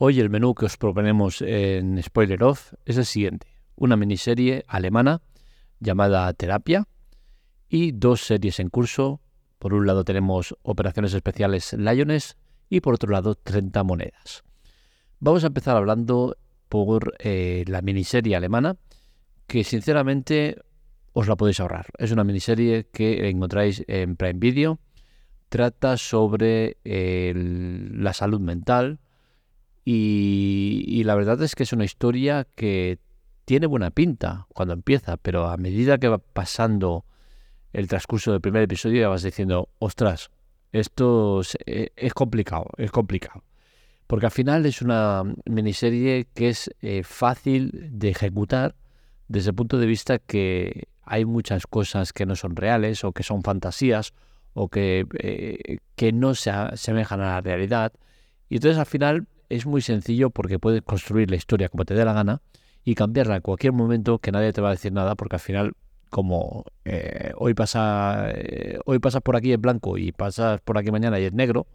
Hoy el menú que os proponemos en Spoiler Off es el siguiente. Una miniserie alemana llamada Terapia y dos series en curso. Por un lado tenemos Operaciones Especiales Lions y por otro lado 30 monedas. Vamos a empezar hablando por eh, la miniserie alemana que sinceramente os la podéis ahorrar. Es una miniserie que encontráis en Prime Video. Trata sobre la salud mental, y, la verdad es que es una historia que tiene buena pinta cuando empieza, pero a medida que va pasando el transcurso del primer episodio ya vas diciendo, ostras, esto eh, es, complicado, es complicado. Porque al final es una miniserie que es eh, fácil de ejecutar desde el punto de vista que hay muchas cosas que no son reales o que son fantasías o que, eh, que no se asemejan a la realidad. Y entonces al final es muy sencillo porque puedes construir la historia como te dé la gana y cambiarla en cualquier momento que nadie te va a decir nada porque al final como eh, hoy pasa eh, hoy pasas por aquí en blanco y pasas por aquí mañana y es negro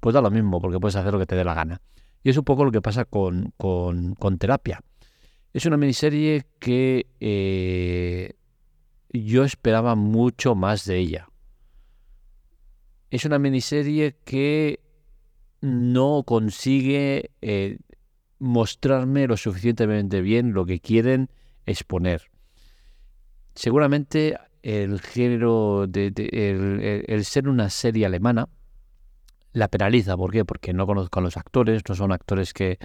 pues da lo mismo porque puedes hacer lo que te dé la gana. Y es un poco lo que pasa con, con, terapia. Es una miniserie que eh, yo esperaba mucho más de ella. Es una miniserie que no consigue eh, mostrarme lo suficientemente bien lo que quieren exponer. Seguramente el género de, el, ser una serie alemana la penaliza. ¿Por qué? Porque no conozco a los actores, no son actores que,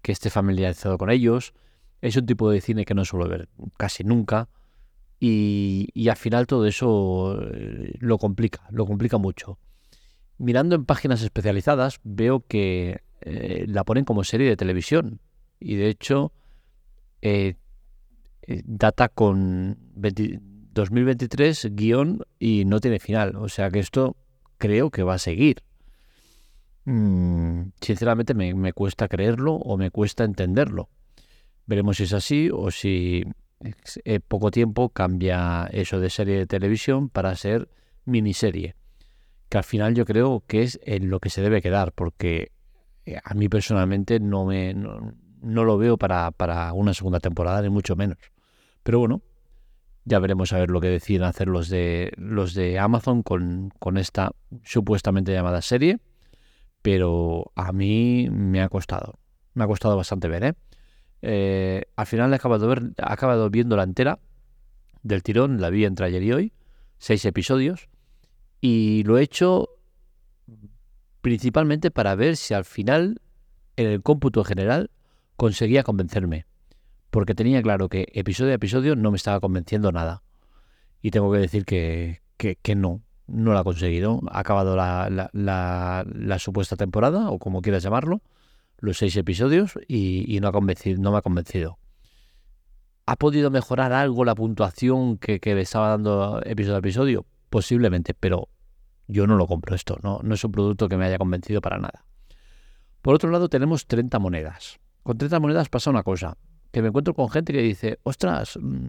que esté familiarizado con ellos. Es un tipo de cine que no suelo ver casi nunca. Y, y al final todo eso eh, lo complica, lo complica mucho mirando en páginas especializadas veo que eh, la ponen como serie de televisión y de hecho eh, eh, data con 2023 guion y no tiene final. O sea que esto creo que va a seguir. Mm, sinceramente me, me, cuesta creerlo o me cuesta entenderlo. Veremos si es así o si en poco tiempo cambia eso de serie de televisión para ser miniserie que al final yo creo que es en lo que se debe quedar, porque eh, a mí personalmente no me no, lo veo para, para, una segunda temporada, ni mucho menos. Pero bueno, ya veremos a ver lo que deciden hacer los de los de Amazon con, con esta supuestamente llamada serie. Pero a mí me ha costado. Me ha costado bastante ver, ¿eh? eh al final he acabado, ver, he acabado viendo la entera del tirón, la vi entre ayer y hoy, seis episodios. Y lo he hecho principalmente para ver si al final, en el cómputo general, conseguía convencerme. Porque tenía claro que episodio a episodio no me estaba convenciendo nada. Y tengo que decir que, que, no, no lo ha conseguido. Ha acabado la, la, supuesta temporada, o como quieras llamarlo, los seis episodios, y, no, ha convencido, no me ha convencido. ¿Ha podido mejorar algo la puntuación que, que le estaba dando episodio a episodio? Posiblemente, pero yo no lo compro esto, no, no es un producto que me haya convencido para nada. Por otro lado, tenemos 30 monedas. Con 30 monedas pasa una cosa, que me encuentro con gente que dice, ostras, mm,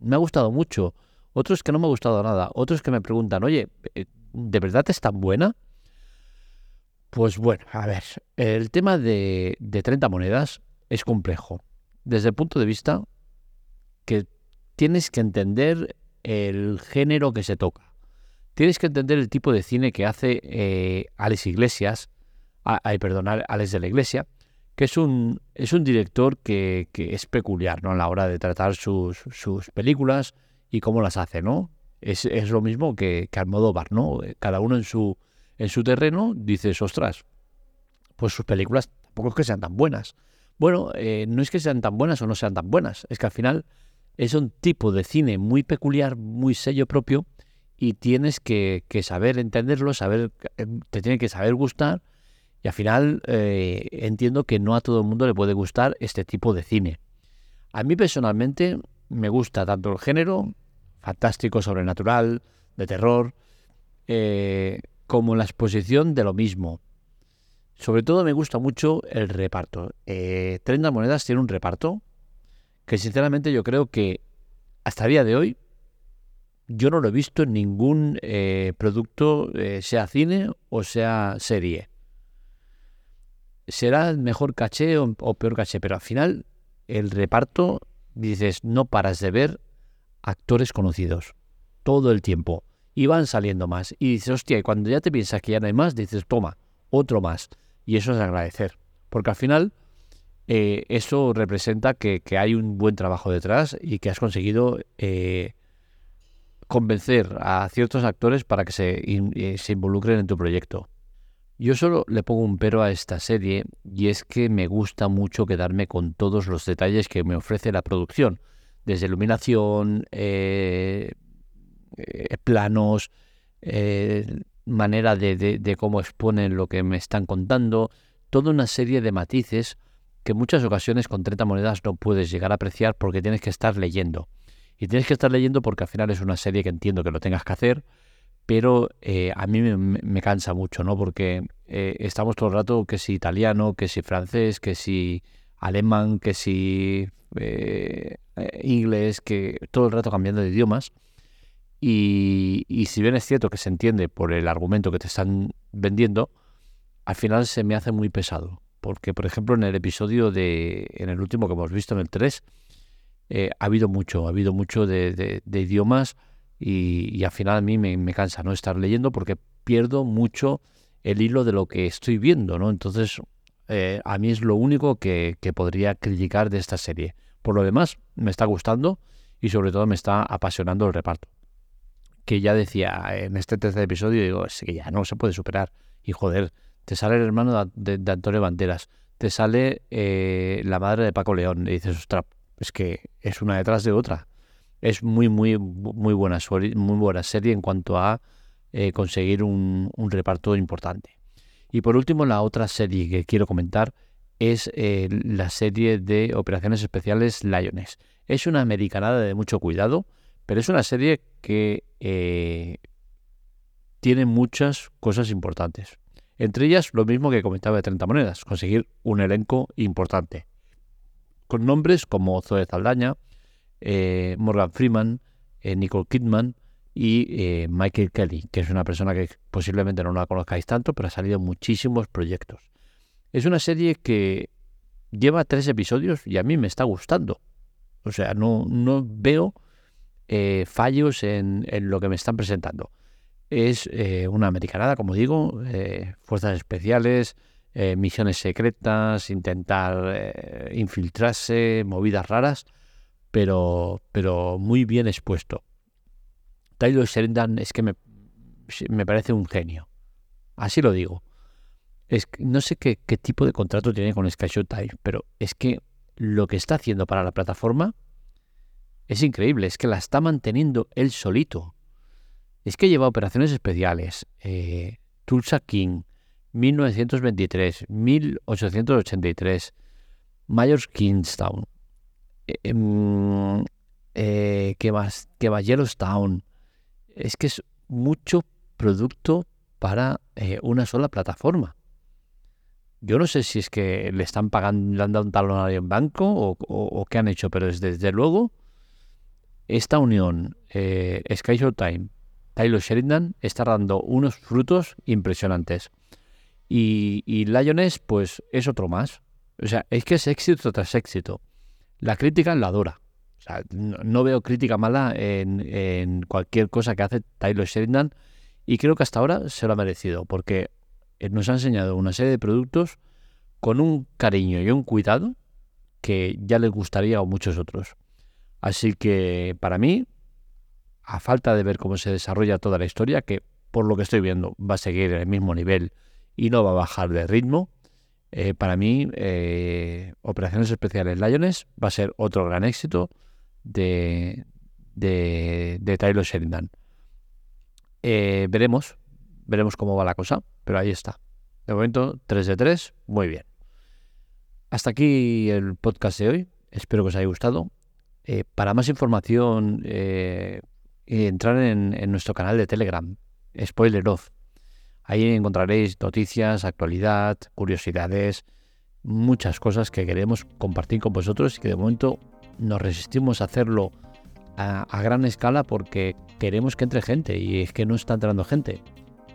me ha gustado mucho, otros que no me ha gustado nada, otros que me preguntan, oye, eh, ¿de verdad es tan buena? Pues bueno, a ver, el tema de, de 30 monedas es complejo, desde el punto de vista que tienes que entender el género que se toca tienes que entender el tipo de cine que hace eh, Alex Iglesias, ay, perdón, Alex de la Iglesia, que es un, es un director que, es peculiar ¿no? a la hora de tratar sus, sus películas y cómo las hace, ¿no? Es, lo mismo que, que Almodóvar, ¿no? Cada uno en su, en su terreno dices, ostras, pues sus películas tampoco es que sean tan buenas. Bueno, eh, no es que sean tan buenas o no sean tan buenas, es que al final es un tipo de cine muy peculiar, muy sello propio, y tienes que, saber entenderlo, saber, eh, te tiene que saber gustar y al final eh, entiendo que no a todo el mundo le puede gustar este tipo de cine. A mí personalmente me gusta tanto el género, fantástico, sobrenatural, de terror, eh, como la exposición de lo mismo. Sobre todo me gusta mucho el reparto. 30 monedas tiene un reparto que sinceramente yo creo que hasta el día de hoy yo no lo he visto en ningún eh, producto, eh, sea cine o sea serie. será mejor caché o, peor caché, pero al final el reparto, dices, no paras de ver actores conocidos todo el tiempo y van saliendo más. Y dices, hostia, y cuando ya te piensas que ya no hay más, dices, toma, otro más. Y eso es agradecer, porque al final eh, eso representa que, hay un buen trabajo detrás y que has conseguido eh, convencer a ciertos actores para que se, eh, se involucren en tu proyecto. Yo solo le pongo un pero a esta serie y es que me gusta mucho quedarme con todos los detalles que me ofrece la producción, desde iluminación, planos, manera de, de, cómo exponen lo que me están contando, toda una serie de matices que en muchas ocasiones con 30 monedas no puedes llegar a apreciar porque tienes que estar leyendo. Y tienes que estar leyendo porque al final es una serie que entiendo que lo tengas que hacer, pero eh, a mí me, cansa mucho, ¿no? Porque eh, estamos todo el rato que si italiano, que si francés, que si alemán, que si eh, inglés, que todo el rato cambiando de idiomas. Y, y si bien es cierto que se entiende por el argumento que te están vendiendo, al final se me hace muy pesado. Porque, por ejemplo, en el episodio de. en el último que hemos visto, en el 3, eh, ha habido mucho, ha habido mucho de, idiomas y, al final a mí me, cansa no estar leyendo porque pierdo mucho el hilo de lo que estoy viendo, ¿no? Entonces, eh, a mí es lo único que, podría criticar de esta serie. Por lo demás, me está gustando y sobre todo me está apasionando el reparto que ya decía en este tercer episodio, digo, es que ya no se puede superar. Y joder, te sale el hermano de, Antonio Banderas, te sale eh, la madre de Paco León, y dices, ostras, es que es una detrás de otra. Es muy, muy, muy buena, muy buena serie en cuanto a eh, conseguir un, reparto importante. Y por último, la otra serie que quiero comentar es eh, la serie de operaciones especiales Lions. Es una americanada de mucho cuidado, pero es una serie que eh, tiene muchas cosas importantes. Entre ellas, lo mismo que comentaba de 30 monedas, conseguir un elenco importante. Con nombres como Zoe Saldaña, eh, Morgan Freeman, eh, Nicole Kidman y Michael Kelly, que es una persona que posiblemente no la conozcáis tanto, pero ha salido en muchísimos proyectos. Es una serie que lleva tres episodios y a mí me está gustando. O sea, no, no veo eh, fallos en, lo que me están presentando. Es eh, una americanada, como digo, eh, fuerzas especiales, misiones secretas, intentar infiltrarse, movidas raras, pero, pero muy bien expuesto. Tyler Sheridan es que me, me parece un genio. Así lo digo. Es, no sé qué, qué, tipo de contrato tiene con Sky Time, pero es que lo que está haciendo para la plataforma es increíble, es que la está manteniendo él solito. Es que lleva operaciones especiales. Eh, Tulsa King, 1923, 1883, Mayors Kingstown, eh, em, eh, ¿qué más? ¿Qué más? Yellowstone. Es que es mucho producto para una sola plataforma. Yo no sé si es que le están pagando, le han dado un talonario en banco o, qué han hecho, pero desde luego esta unión eh, Sky Time, Tyler Sheridan está dando unos frutos impresionantes. Y, y Lioness, pues es otro más. O sea, es que es éxito tras éxito. La crítica la adora. O sea, no, veo crítica mala en, cualquier cosa que hace Tyler Sheridan. Y creo que hasta ahora se lo ha merecido. Porque nos ha enseñado una serie de productos con un cariño y un cuidado que ya les gustaría a muchos otros. Así que para mí, a falta de ver cómo se desarrolla toda la historia, que por lo que estoy viendo va a seguir en el mismo nivel y no va a bajar de ritmo, eh, para mí eh, Operaciones Especiales Lions va a ser otro gran éxito de, de, de Tyler Sheridan. Eh, veremos, veremos cómo va la cosa, pero ahí está. De momento, 3 de 3, muy bien. Hasta aquí el podcast de hoy. Espero que os haya gustado. Para más información, entrar en, nuestro canal de Telegram, Spoiler Off. Ahí encontraréis noticias, actualidad, curiosidades, muchas cosas que queremos compartir con vosotros y que de momento nos resistimos a hacerlo a, gran escala porque queremos que entre gente y es que no está entrando gente.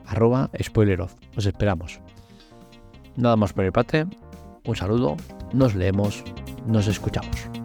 Arroba Spoiler Off. Os esperamos. Nada más por mi parte. un saludo, nos leemos, nos escuchamos.